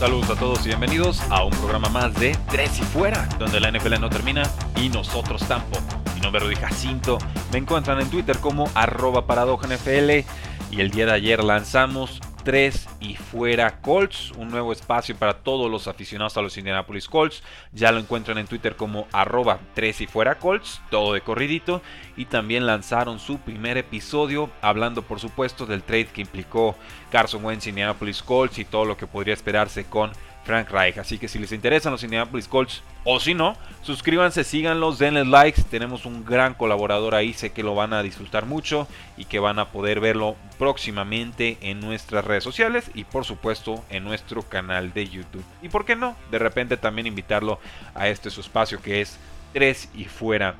Saludos a todos y bienvenidos a un programa más de Tres y Fuera, donde la NFL no termina y nosotros tampoco. Mi nombre es Rudy Jacinto, me encuentran en Twitter como arroba NFL y el día de ayer lanzamos 3 y fuera Colts, un nuevo espacio para todos los aficionados a los Indianapolis Colts. Ya lo encuentran en Twitter como arroba 3 y fuera Colts, todo de corridito. Y también lanzaron su primer episodio hablando por supuesto del trade que implicó Carson Wentz Indianapolis Colts y todo lo que podría esperarse con Frank Reich. Así que si les interesan los Indianapolis Colts o si no, suscríbanse, síganlos, denles likes. Tenemos un gran colaborador ahí, sé que lo van a disfrutar mucho y que van a poder verlo próximamente en nuestras redes sociales y por supuesto en nuestro canal de YouTube. Y por qué no, de repente también invitarlo a este su espacio que es 3 y fuera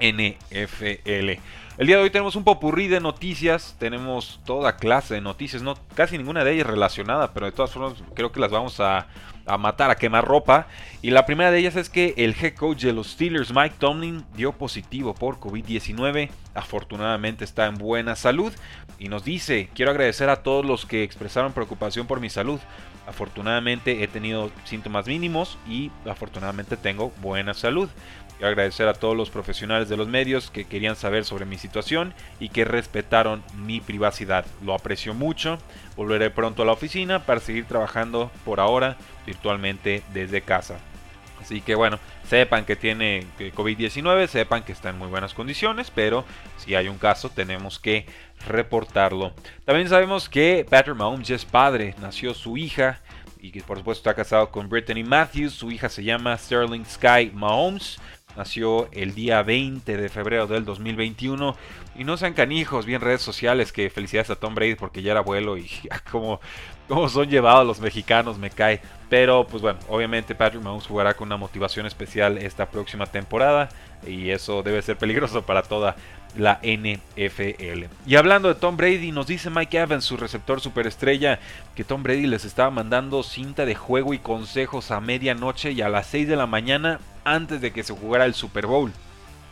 NFL. El día de hoy tenemos un popurrí de noticias, tenemos toda clase de noticias, no casi ninguna de ellas relacionada, pero de todas formas creo que las vamos a, matar, a quemar ropa. Y la primera de ellas es que el head coach de los Steelers, Mike Tomlin, dio positivo por COVID-19. Afortunadamente está en buena salud y nos dice, quiero agradecer a todos los que expresaron preocupación por mi salud. Afortunadamente he tenido síntomas mínimos y afortunadamente tengo buena salud. Quiero agradecer a todos los profesionales de los medios que querían saber sobre mi y que respetaron mi privacidad. Lo aprecio mucho. Volveré pronto a la oficina para seguir trabajando por ahora virtualmente desde casa. Así que bueno, sepan que tiene COVID-19, sepan que está en muy buenas condiciones, pero si hay un caso tenemos que reportarlo. También sabemos que Patrick Mahomes es padre, nació su hija y que por supuesto está casado con Brittany Matthews, su hija se llama Sterling Sky Mahomes. Nació el día 20 de febrero del 2021. Y no sean canijos, bien redes sociales, que felicidades a Tom Brady porque ya era abuelo y como, como son llevados los mexicanos, me cae. Pero pues bueno, obviamente Patrick Mahomes jugará con una motivación especial esta próxima temporada. Y eso debe ser peligroso para toda la NFL. Y hablando de Tom Brady, nos dice Mike Evans, su receptor superestrella, que Tom Brady les estaba mandando cinta de juego y consejos a medianoche y a las 6 de la mañana antes de que se jugara el Super Bowl.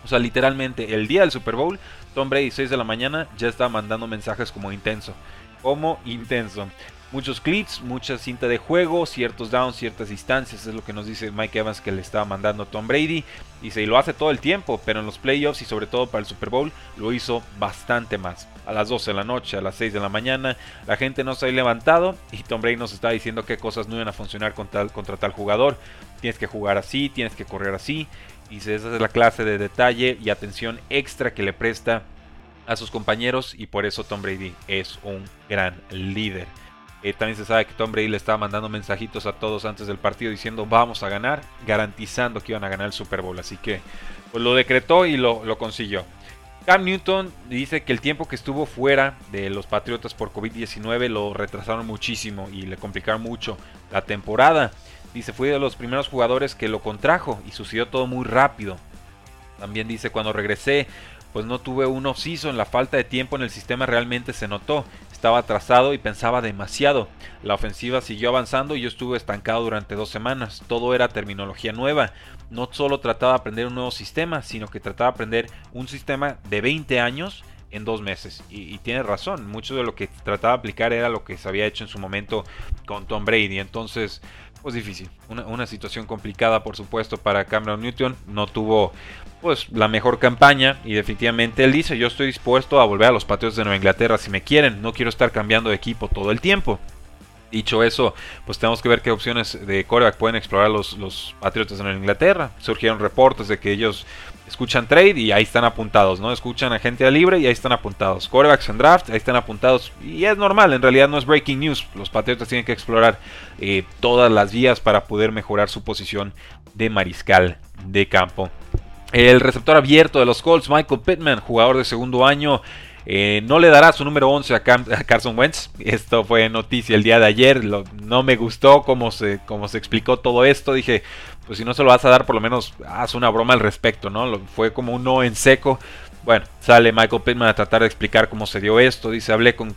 O sea, literalmente el día del Super Bowl, Tom Brady 6 de la mañana ya estaba mandando mensajes como intenso. Como intenso muchos clips, mucha cinta de juego, ciertos downs, ciertas distancias, es lo que nos dice Mike Evans que le estaba mandando Tom Brady. Y lo hace todo el tiempo, pero en los playoffs y sobre todo para el Super Bowl lo hizo bastante más. A las 12 de la noche, a las 6 de la mañana, la gente no se ha levantado y Tom Brady nos está diciendo qué cosas no iban a funcionar contra, contra tal jugador. Tienes que jugar así, tienes que correr así. Y esa es la clase de detalle y atención extra que le presta a sus compañeros y por eso Tom Brady es un gran líder. Eh, también se sabe que Tom Brady le estaba mandando mensajitos a todos antes del partido diciendo vamos a ganar, garantizando que iban a ganar el Super Bowl. Así que pues, lo decretó y lo, consiguió. Cam Newton dice que el tiempo que estuvo fuera de los Patriotas por COVID-19 lo retrasaron muchísimo y le complicaron mucho la temporada. Dice, fui de los primeros jugadores que lo contrajo y sucedió todo muy rápido. También dice, cuando regresé, pues no tuve un off-season, la falta de tiempo en el sistema realmente se notó estaba atrasado y pensaba demasiado. La ofensiva siguió avanzando y yo estuve estancado durante dos semanas. Todo era terminología nueva. No solo trataba de aprender un nuevo sistema, sino que trataba de aprender un sistema de 20 años en dos meses. Y, tiene razón, mucho de lo que trataba de aplicar era lo que se había hecho en su momento con Tom Brady. Entonces, pues difícil. Una, situación complicada, por supuesto, para Cameron Newton. No tuvo pues la mejor campaña y definitivamente él dice yo estoy dispuesto a volver a los Patriots de Nueva Inglaterra si me quieren, no quiero estar cambiando de equipo todo el tiempo. Dicho eso, pues tenemos que ver qué opciones de coreback pueden explorar los, los Patriotas en Inglaterra. Surgieron reportes de que ellos escuchan trade y ahí están apuntados, ¿no? Escuchan a gente libre y ahí están apuntados. Corebacks en draft, ahí están apuntados. Y es normal, en realidad no es breaking news. Los Patriotas tienen que explorar eh, todas las vías para poder mejorar su posición de mariscal de campo. El receptor abierto de los Colts, Michael Pittman, jugador de segundo año, eh, no le dará su número 11 a, Carson Wentz. Esto fue noticia el día de ayer. no me gustó cómo se, explicó todo esto. Dije, pues si no se lo vas a dar, por lo menos haz una broma al respecto, ¿no? fue como un no en seco. Bueno, sale Michael Pittman a tratar de explicar cómo se dio esto. Dice, hablé con,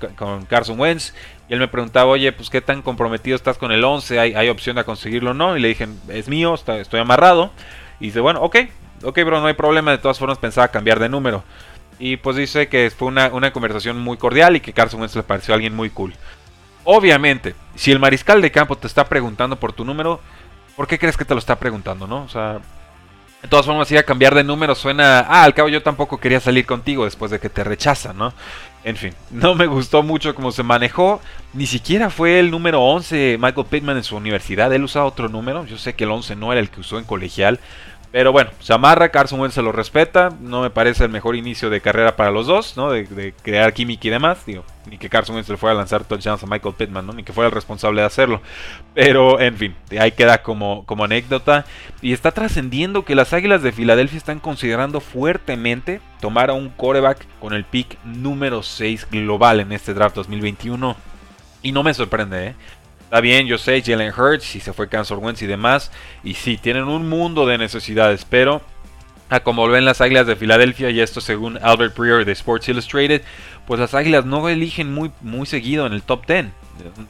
Carson Wentz y él me preguntaba, oye, pues qué tan comprometido estás con el 11, ¿hay, opción de conseguirlo o no? Y le dije, es mío, estoy amarrado. Y dice, bueno, ok, ok, bro, no hay problema. De todas formas pensaba cambiar de número. Y pues dice que fue una, conversación muy cordial y que Carson Wentz le pareció alguien muy cool. Obviamente, si el mariscal de campo te está preguntando por tu número, ¿por qué crees que te lo está preguntando, no? O sea, de todas formas, ir a cambiar de número suena. Ah, al cabo yo tampoco quería salir contigo después de que te rechazan, ¿no? En fin, no me gustó mucho cómo se manejó. Ni siquiera fue el número 11 Michael Pittman en su universidad. Él usaba otro número. Yo sé que el 11 no era el que usó en colegial. Pero bueno, se amarra, Carson Wentz se lo respeta. No me parece el mejor inicio de carrera para los dos, ¿no? De, crear química y demás. Digo, ni que Carson Wentz le fuera a lanzar touchdowns a Michael Pittman, ¿no? Ni que fuera el responsable de hacerlo. Pero, en fin, ahí queda como, como anécdota. Y está trascendiendo que las Águilas de Filadelfia están considerando fuertemente tomar a un coreback con el pick número 6 global en este draft 2021. Y no me sorprende, ¿eh? Está bien, yo sé, Jalen Hurts, y se fue Kansas Wentz y demás. Y sí, tienen un mundo de necesidades, pero a como ven las Águilas de Filadelfia, y esto según Albert Breer de Sports Illustrated, pues las Águilas no eligen muy, muy seguido en el top 10.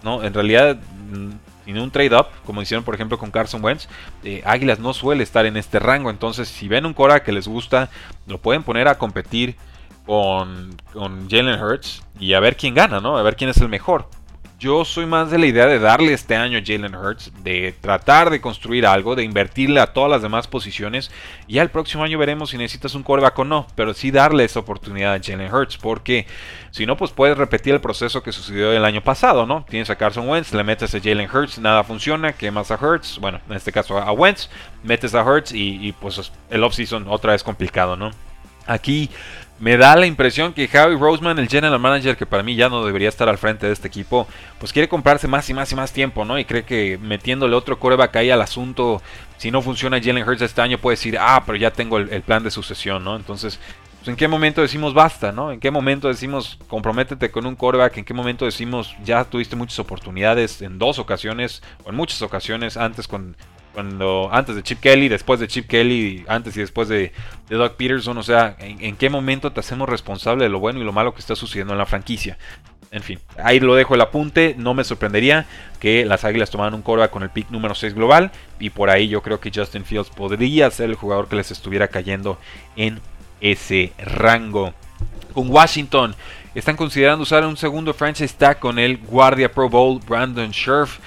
No, en realidad, mm, sin un trade-up, como hicieron por ejemplo con Carson Wentz, eh, Águilas no suele estar en este rango. Entonces, si ven un Cora que les gusta, lo pueden poner a competir con, con Jalen Hurts y a ver quién gana, ¿no? A ver quién es el mejor. Yo soy más de la idea de darle este año a Jalen Hurts, de tratar de construir algo, de invertirle a todas las demás posiciones. Y ya el próximo año veremos si necesitas un coreback o no, pero sí darle esa oportunidad a Jalen Hurts, porque si no, pues puedes repetir el proceso que sucedió el año pasado, ¿no? Tienes a Carson Wentz, le metes a Jalen Hurts, nada funciona, quemas a Hurts, bueno, en este caso a Wentz, metes a Hurts y, y pues el offseason otra vez complicado, ¿no? Aquí me da la impresión que Javi Roseman, el general manager, que para mí ya no debería estar al frente de este equipo, pues quiere comprarse más y más y más tiempo, ¿no? Y cree que metiéndole otro coreback ahí al asunto, si no funciona Jalen Hurts este año, puede decir, ah, pero ya tengo el, plan de sucesión, ¿no? Entonces, pues, ¿en qué momento decimos basta, ¿no? ¿En qué momento decimos comprométete con un coreback? ¿En qué momento decimos ya tuviste muchas oportunidades en dos ocasiones o en muchas ocasiones antes con cuando antes de Chip Kelly, después de Chip Kelly, antes y después de, Doug Peterson, o sea, ¿en, qué momento te hacemos responsable de lo bueno y lo malo que está sucediendo en la franquicia. En fin, ahí lo dejo el apunte. No me sorprendería que las Águilas tomaran un coreback con el pick número 6 global. Y por ahí yo creo que Justin Fields podría ser el jugador que les estuviera cayendo en ese rango. Con Washington están considerando usar un segundo franchise tag con el guardia Pro Bowl Brandon Scherf.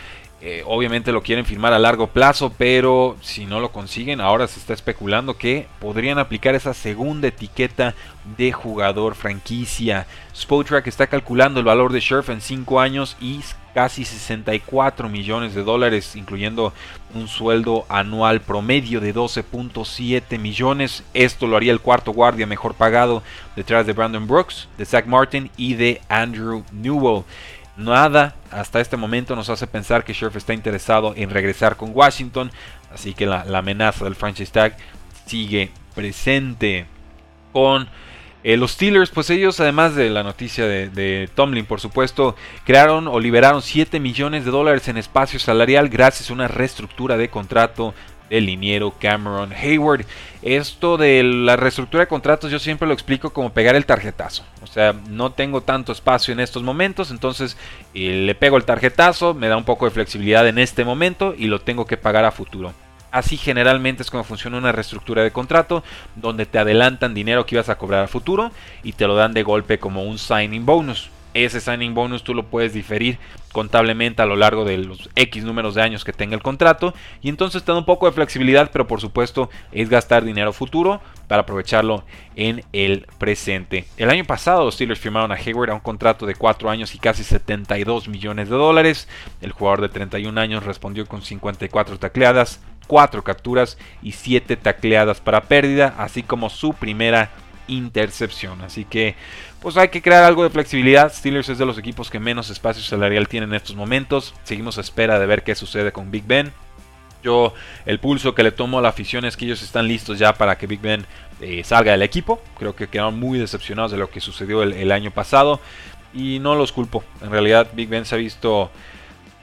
Eh, obviamente lo quieren firmar a largo plazo, pero si no lo consiguen, ahora se está especulando que podrían aplicar esa segunda etiqueta de jugador franquicia. Spotrack está calculando el valor de Scherf en 5 años y casi 64 millones de dólares, incluyendo un sueldo anual promedio de 12.7 millones. Esto lo haría el cuarto guardia mejor pagado detrás de Brandon Brooks, de Zach Martin y de Andrew Newell. Nada hasta este momento nos hace pensar que Sheriff está interesado en regresar con Washington, así que la, amenaza del franchise tag sigue presente. Con eh, los Steelers, pues ellos, además de la noticia de, Tomlin, por supuesto, crearon o liberaron 7 millones de dólares en espacio salarial gracias a una reestructura de contrato del liniero Cameron Hayward. Esto de la reestructura de contratos yo siempre lo explico como pegar el tarjetazo. O sea, no tengo tanto espacio en estos momentos, entonces eh, le pego el tarjetazo, me da un poco de flexibilidad en este momento y lo tengo que pagar a futuro. Así generalmente es como funciona una reestructura de contrato, donde te adelantan dinero que ibas a cobrar a futuro y te lo dan de golpe como un signing bonus. Ese signing bonus tú lo puedes diferir contablemente a lo largo de los X números de años que tenga el contrato y entonces te da un poco de flexibilidad, pero por supuesto es gastar dinero futuro para aprovecharlo en el presente. El año pasado los Steelers firmaron a Hayward a un contrato de 4 años y casi 72 millones de dólares. El jugador de 31 años respondió con 54 tacleadas, 4 capturas y 7 tacleadas para pérdida, así como su primera intercepción. Así que pues hay que crear algo de flexibilidad. Steelers es de los equipos que menos espacio salarial tienen en estos momentos. Seguimos a espera de ver qué sucede con Big Ben. Yo el pulso que le tomo a la afición es que ellos están listos ya para que Big Ben eh, salga del equipo. Creo que quedaron muy decepcionados de lo que sucedió el, año pasado. Y no los culpo. En realidad Big Ben se ha visto,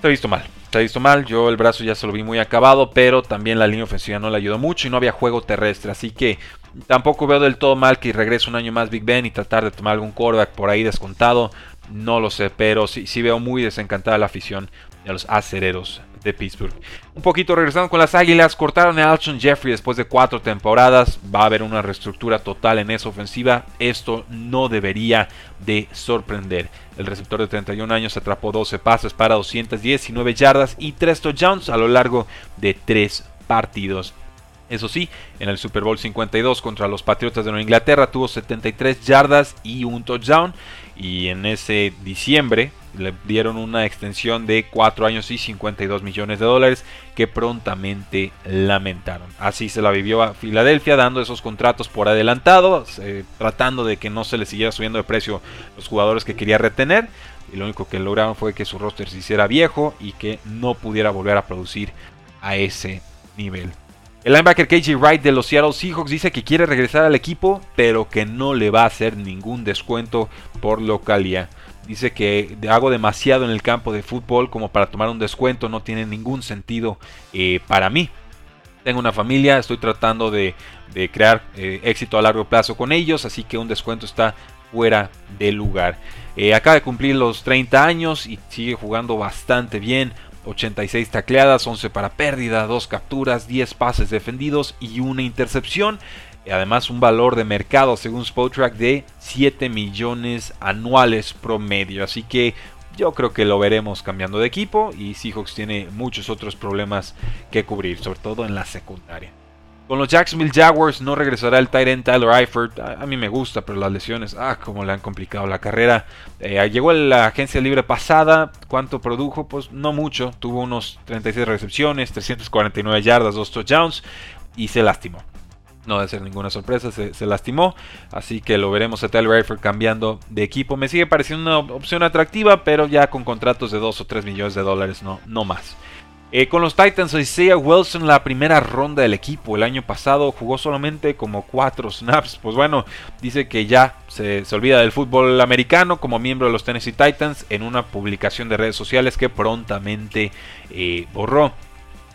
se ha visto mal. Se ha visto mal. Yo el brazo ya se lo vi muy acabado. Pero también la línea ofensiva no le ayudó mucho. Y no había juego terrestre. Así que Tampoco veo del todo mal que regrese un año más Big Ben y tratar de tomar algún quarterback por ahí descontado. No lo sé, pero sí, sí veo muy desencantada la afición de los acereros de Pittsburgh. Un poquito regresando con las Águilas, cortaron a Alshon Jeffrey después de cuatro temporadas. Va a haber una reestructura total en esa ofensiva. Esto no debería de sorprender. El receptor de 31 años atrapó 12 pases para 219 yardas y 3 touchdowns a lo largo de 3 partidos. Eso sí, en el Super Bowl 52 contra los Patriotas de Nueva Inglaterra tuvo 73 yardas y un touchdown. Y en ese diciembre le dieron una extensión de 4 años y 52 millones de dólares que prontamente lamentaron. Así se la vivió a Filadelfia dando esos contratos por adelantado, eh, tratando de que no se le siguiera subiendo de precio los jugadores que quería retener. Y lo único que lograron fue que su roster se hiciera viejo y que no pudiera volver a producir a ese nivel. El linebacker KJ Wright de los Seattle Seahawks dice que quiere regresar al equipo, pero que no le va a hacer ningún descuento por localía. Dice que hago demasiado en el campo de fútbol como para tomar un descuento, no tiene ningún sentido eh, para mí. Tengo una familia, estoy tratando de, crear eh, éxito a largo plazo con ellos, así que un descuento está fuera de lugar. Eh, acaba de cumplir los 30 años y sigue jugando bastante bien. 86 tacleadas, 11 para pérdida, 2 capturas, 10 pases defendidos y una intercepción. Además un valor de mercado según Spotrack de 7 millones anuales promedio. Así que yo creo que lo veremos cambiando de equipo y Seahawks tiene muchos otros problemas que cubrir, sobre todo en la secundaria. Con los Jacksonville Jaguars no regresará el Tyrant Tyler Eifert. A, mí me gusta, pero las lesiones, ah, como le han complicado la carrera. Eh, llegó a la agencia libre pasada. ¿Cuánto produjo? Pues no mucho. Tuvo unos 36 recepciones, 349 yardas, 2 touchdowns y se lastimó. No debe ser ninguna sorpresa, se, lastimó. Así que lo veremos a Tyler Eifert cambiando de equipo. Me sigue pareciendo una opción atractiva, pero ya con contratos de 2 o 3 millones de dólares, no, no más. Eh, con los Titans, Isaiah Wilson, la primera ronda del equipo el año pasado, jugó solamente como 4 snaps. Pues bueno, dice que ya se, olvida del fútbol americano como miembro de los Tennessee Titans en una publicación de redes sociales que prontamente eh, borró.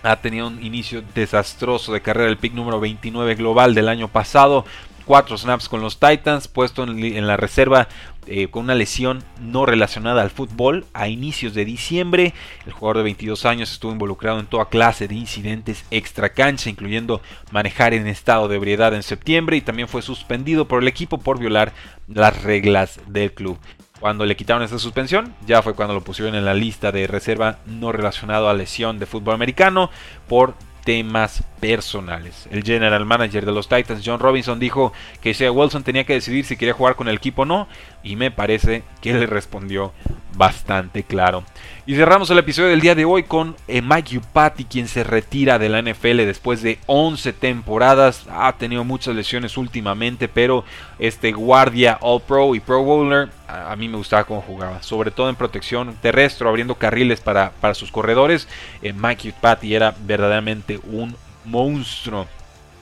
Ha tenido un inicio desastroso de carrera, el pick número 29 global del año pasado. 4 snaps con los Titans, puesto en la reserva eh, con una lesión no relacionada al fútbol a inicios de diciembre. El jugador de 22 años estuvo involucrado en toda clase de incidentes extra cancha, incluyendo manejar en estado de ebriedad en septiembre y también fue suspendido por el equipo por violar las reglas del club. Cuando le quitaron esa suspensión, ya fue cuando lo pusieron en la lista de reserva no relacionado a lesión de fútbol americano por temas personales. El general manager de los Titans, John Robinson, dijo que Sea Wilson tenía que decidir si quería jugar con el equipo o no, y me parece que le respondió bastante claro. Y cerramos el episodio del día de hoy con Mike Upati, quien se retira de la NFL después de 11 temporadas. Ha tenido muchas lesiones últimamente, pero este guardia All Pro y Pro Bowler, a, mí me gustaba cómo jugaba, sobre todo en protección terrestre, abriendo carriles para, para sus corredores. Mike Upati era verdaderamente un monstruo.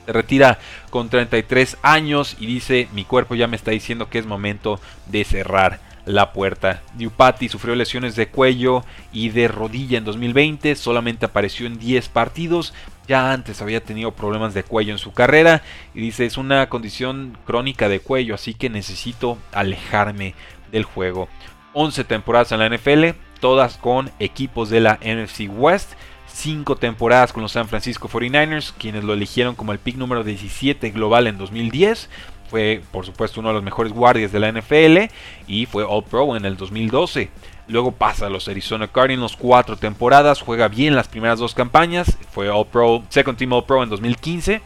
Se retira con 33 años y dice, mi cuerpo ya me está diciendo que es momento de cerrar la puerta. Newpati sufrió lesiones de cuello y de rodilla en 2020, solamente apareció en 10 partidos, ya antes había tenido problemas de cuello en su carrera y dice es una condición crónica de cuello, así que necesito alejarme del juego. 11 temporadas en la NFL, todas con equipos de la NFC West. 5 temporadas con los San Francisco 49ers, quienes lo eligieron como el pick número 17 global en 2010 fue por supuesto uno de los mejores guardias de la NFL y fue All Pro en el 2012. Luego pasa a los Arizona Cardinals cuatro temporadas, juega bien las primeras dos campañas, fue All Pro, Second Team All Pro en 2015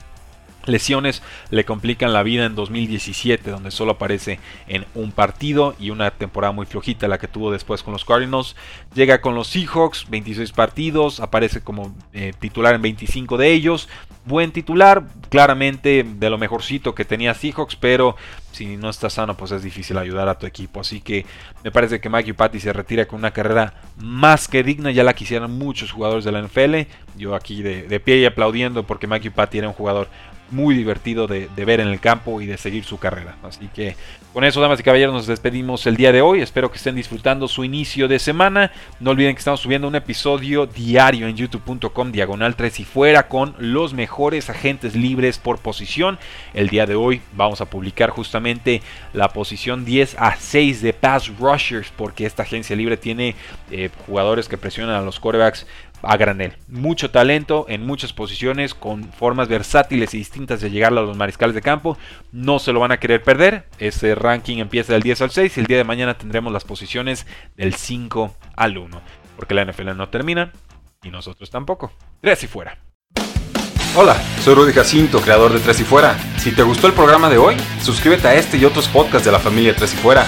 Lesiones le complican la vida en 2017, donde solo aparece en un partido y una temporada muy flojita la que tuvo después con los Cardinals. Llega con los Seahawks, 26 partidos, aparece como eh, titular en 25 de ellos. Buen titular, claramente de lo mejorcito que tenía Seahawks, pero si no está sano, pues es difícil ayudar a tu equipo. Así que me parece que Maggie Patty se retira con una carrera más que digna. Ya la quisieran muchos jugadores de la NFL. Yo aquí de, pie y aplaudiendo porque Maggie Patty era un jugador muy divertido de, ver en el campo y de seguir su carrera. Así que con eso, damas y caballeros, nos despedimos el día de hoy. Espero que estén disfrutando su inicio de semana. No olviden que estamos subiendo un episodio diario en youtube.com diagonal 3 y fuera con los mejores agentes libres por posición. El día de hoy vamos a publicar justamente la posición 10 a 6 de pass rushers porque esta agencia libre tiene eh, jugadores que presionan a los quarterbacks a granel. Mucho talento en muchas posiciones, con formas versátiles y distintas de llegar a los mariscales de campo. No se lo van a querer perder. Ese ranking empieza del 10 al 6 y el día de mañana tendremos las posiciones del 5 al 1. Porque la NFL no termina y nosotros tampoco. Tres y fuera. Hola, soy Rudy Jacinto, creador de Tres y Fuera. Si te gustó el programa de hoy, suscríbete a este y otros podcasts de la familia Tres y Fuera.